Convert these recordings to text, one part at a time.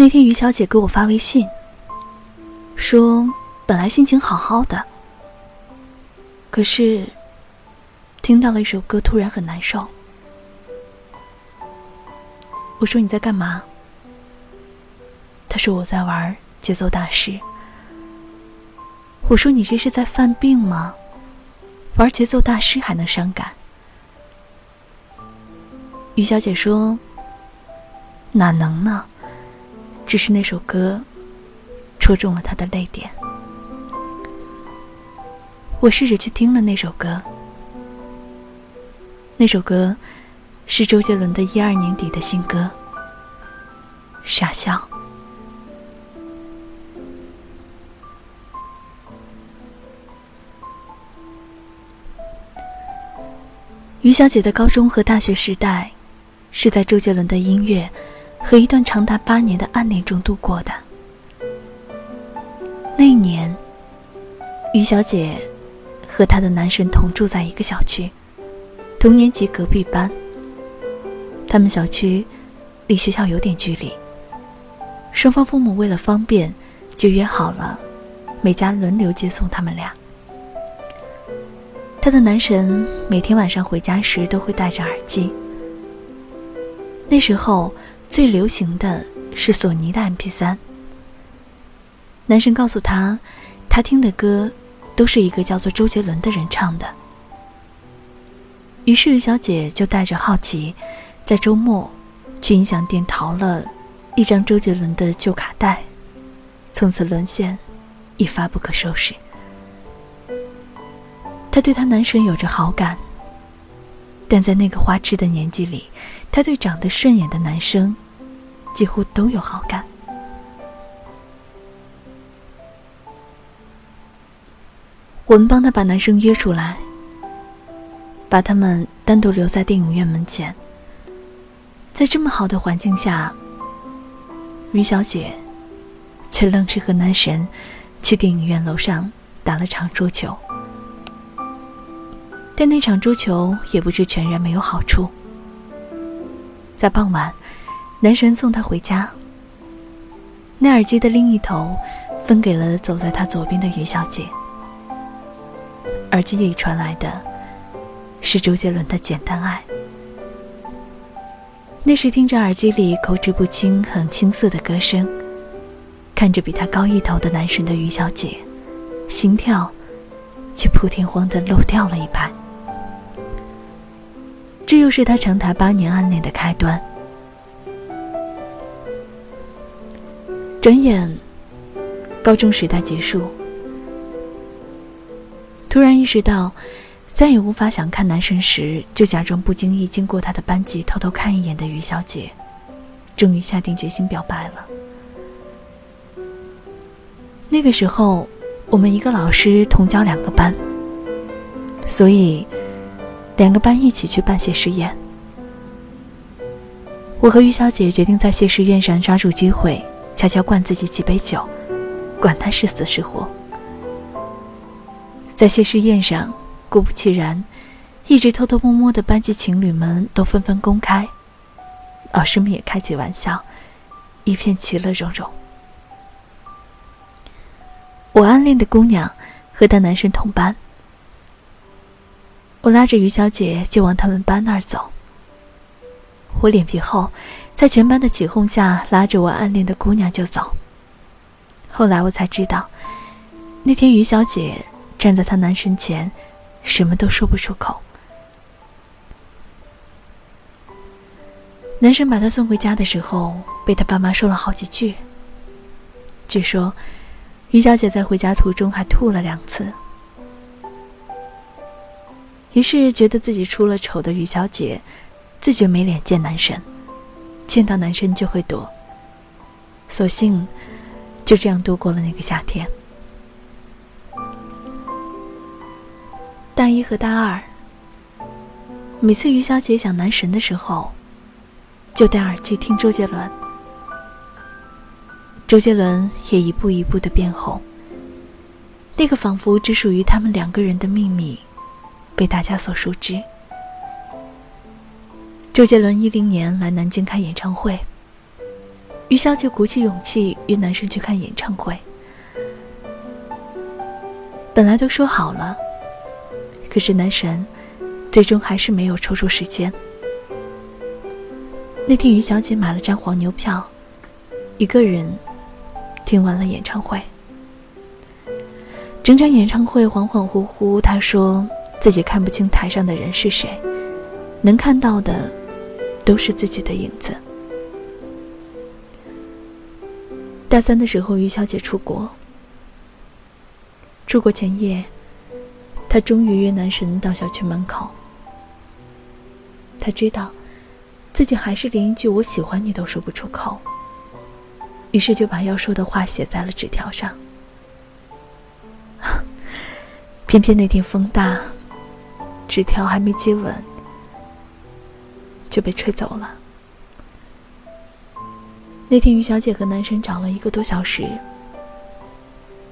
那天于小姐给我发微信，说本来心情好好的，可是听到了一首歌，突然很难受。我说你在干嘛？她说我在玩节奏大师。我说你这是在犯病吗？玩节奏大师还能伤感？于小姐说：“哪能呢？只是那首歌戳中了他的泪点。”我试着去听了那首歌，那首歌是周杰伦的一二年底的新歌《傻笑》。于小姐的高中和大学时代，是在周杰伦的音乐和一段长达八年的暗恋中度过的。那一年，于小姐和她的男神同住在一个小区，同年级隔壁班。他们小区离学校有点距离，双方父母为了方便，就约好了每家轮流接送他们俩。她的男神每天晚上回家时都会戴着耳机。那时候最流行的是索尼的 MP3。男神告诉他，他听的歌都是一个叫做周杰伦的人唱的。于是于小姐就带着好奇，在周末去音响店淘了一张周杰伦的旧卡带，从此沦陷，一发不可收拾。她对她男神有着好感，但在那个花痴的年纪里，她对长得顺眼的男生几乎都有好感。我们帮她把男生约出来，把他们单独留在电影院门前。在这么好的环境下，于小姐却愣是和男神去电影院楼上打了场桌球。但那场桌球也不是全然没有好处。在傍晚，男神送她回家。那耳机的另一头，分给了走在他左边的于小姐。耳机里传来的，是周杰伦的《简单爱》。那时听着耳机里口齿不清、很青涩的歌声，看着比他高一头的男神的于小姐，心跳却扑天荒的漏掉了一拍。这又是他长达八年暗恋的开端。转眼，高中时代结束，突然意识到，再也无法想看男神时就假装不经意经过他的班级偷偷看一眼的于小姐，终于下定决心表白了。那个时候，我们一个老师同教两个班，所以。两个班一起去办谢师宴，我和于小姐决定在谢师宴上抓住机会，悄悄灌自己几杯酒，管他是死是活。在谢师宴上，果不其然，一直偷偷摸摸的班级情侣们都纷纷公开，老师们也开起玩笑，一片其乐融融。我暗恋的姑娘和她男神同班。我拉着于小姐就往他们班那儿走。我脸皮厚，在全班的起哄下，拉着我暗恋的姑娘就走。后来我才知道，那天于小姐站在她男神前，什么都说不出口。男神把她送回家的时候，被她爸妈说了好几句。据说，于小姐在回家途中还吐了两次。于是觉得自己出了丑的于小姐，自觉没脸见男神，见到男神就会躲。索性就这样度过了那个夏天。大一和大二，每次于小姐想男神的时候，就戴耳机听周杰伦。周杰伦也一步一步的变红。那个仿佛只属于他们两个人的秘密。被大家所熟知。周杰伦一零年来南京开演唱会，于小姐鼓起勇气约男生去看演唱会。本来都说好了，可是男神最终还是没有抽出时间。那天，于小姐买了张黄牛票，一个人听完了演唱会。整场演唱会恍恍惚惚，她说自己看不清台上的人是谁，能看到的都是自己的影子。大三的时候，于小姐出国。出国前夜，她终于约男神到小区门口。她知道。自己还是连一句“我喜欢你”都说不出口，于是就把要说的话写在了纸条上。偏偏那天风大，纸条还没接吻就被吹走了。那天于小姐和男神找了一个多小时，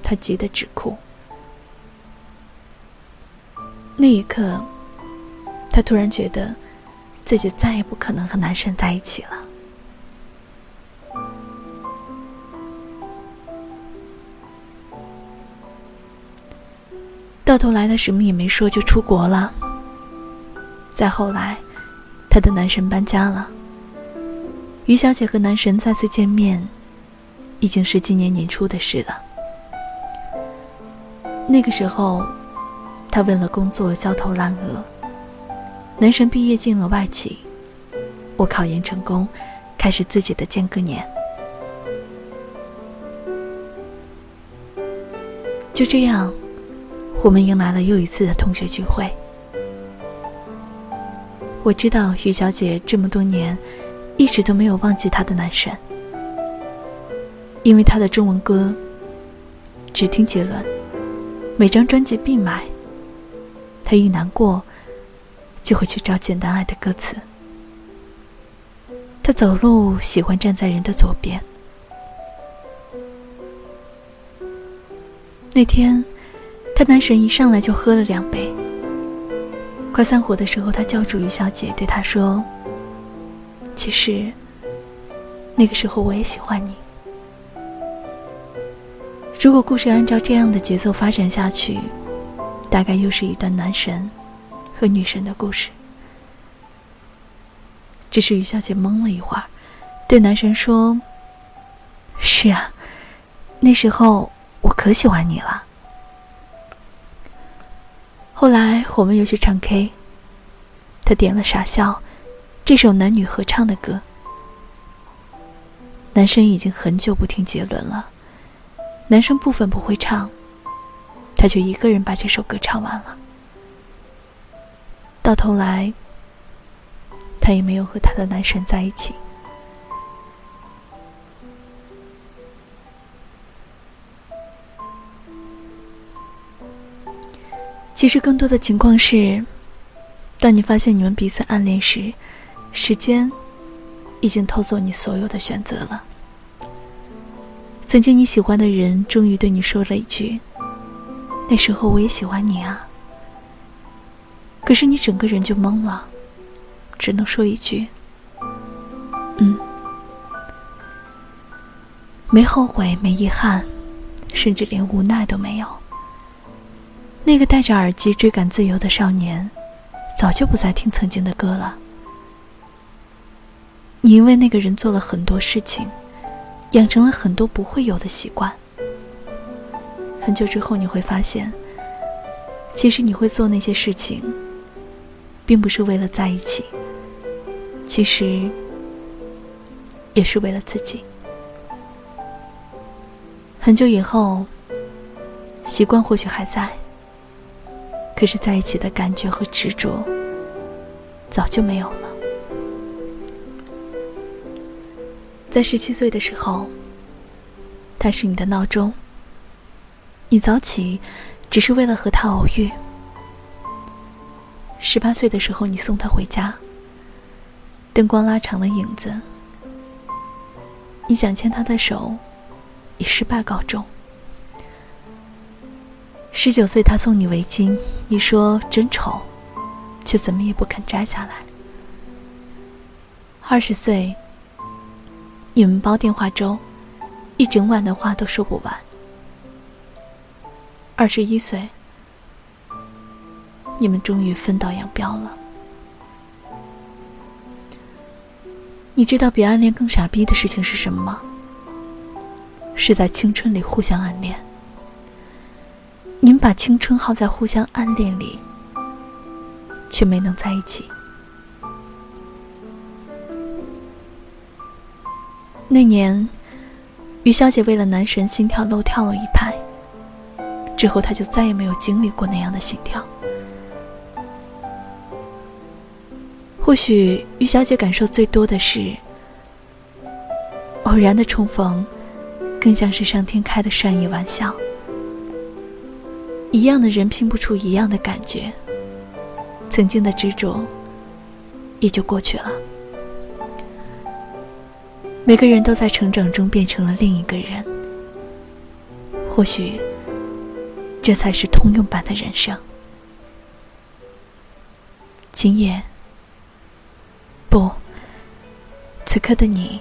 她急得直哭。那一刻，她突然觉得。自己再也不可能和男神在一起了。到头来，他什么也没说就出国了。再后来，他的男神搬家了。于小姐和男神再次见面，已经是今年年初的事了。那个时候，他为了工作焦头烂额。男神毕业进了外企，我考研成功，开始自己的间隔年。就这样，我们迎来了又一次的同学聚会。我知道于小姐这么多年，一直都没有忘记她的男神，因为他的中文歌只听杰伦，每张专辑必买。她一难过。就会去找《简单爱》的歌词。他走路喜欢站在人的左边。那天，他男神一上来就喝了两杯。快散伙的时候，他叫住于小姐，对她说：“其实，那个时候我也喜欢你。如果故事按照这样的节奏发展下去，大概又是一段男神。”和女神的故事，只是于小姐懵了一会儿，对男神说：“是啊，那时候我可喜欢你了。”后来我们又去唱 K，他点了《傻笑》这首男女合唱的歌。男生已经很久不听杰伦了，男生部分不会唱，他却一个人把这首歌唱完了。到头来，他也没有和他的男神在一起。其实，更多的情况是，当你发现你们彼此暗恋时，时间已经偷走你所有的选择了。曾经你喜欢的人，终于对你说了一句：“那时候我也喜欢你啊。”可是你整个人就懵了，只能说一句：“嗯。”没后悔，没遗憾，甚至连无奈都没有。那个戴着耳机追赶自由的少年，早就不再听曾经的歌了。你因为那个人做了很多事情，养成了很多不会有的习惯。很久之后，你会发现，其实你会做那些事情。并不是为了在一起，其实也是为了自己。很久以后，习惯或许还在，可是在一起的感觉和执着早就没有了。在十七岁的时候，他是你的闹钟，你早起只是为了和他偶遇。十八岁的时候，你送他回家，灯光拉长了影子。你想牵他的手，以失败告终。十九岁，他送你围巾，你说真丑，却怎么也不肯摘下来。二十岁，你们煲电话粥，一整晚的话都说不完。二十一岁，你们终于分道扬镳了。你知道比暗恋更傻逼的事情是什么吗？是在青春里互相暗恋。你们把青春耗在互相暗恋里，却没能在一起。那年，于小姐为了男神心跳漏跳了一拍，之后她就再也没有经历过那样的心跳。或许于小姐感受最多的是，偶然的重逢，更像是上天开的善意玩笑。一样的人拼不出一样的感觉，曾经的执着也就过去了。每个人都在成长中变成了另一个人，或许这才是通用版的人生。今夜。不，此刻的你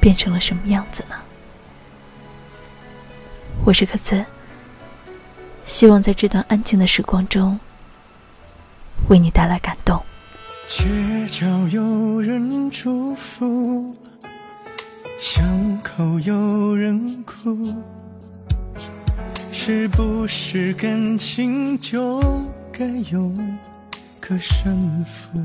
变成了什么样子呢？我是可兹，希望在这段安静的时光中，为你带来感动。街角有人祝福，巷口有人哭，是不是感情就该有？个胜负，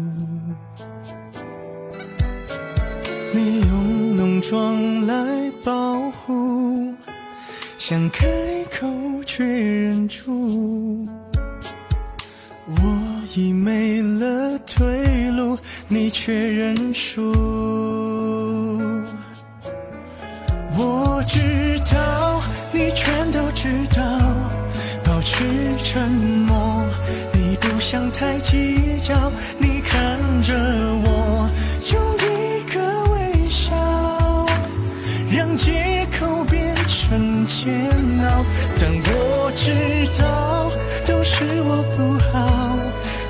你用浓妆来保护，想开口却忍住。我已没了退路，你却认输。我知道，你全都知道，保持沉默。你不想太计较，煎熬。但我知道，都是我不好。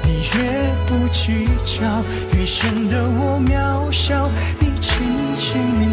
你越不计较，越显得我渺小。你轻轻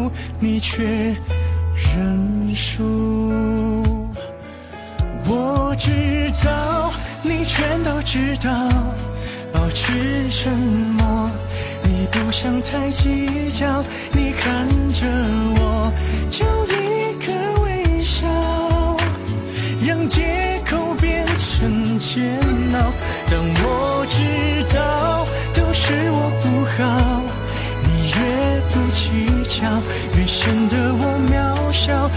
你却认输。我知道，你全都知道，保持沉默。你不想太计较，你看着我，就一个微笑。让借口变成煎熬，笑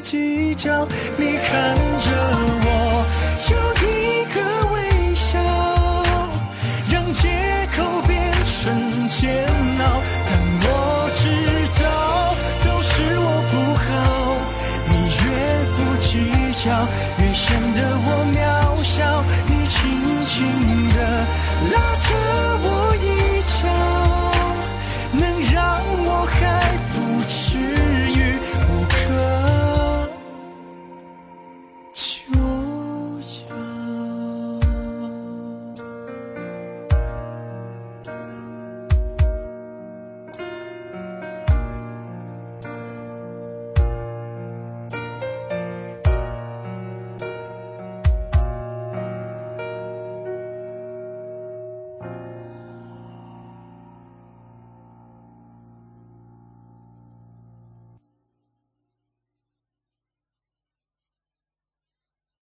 计较。你看着，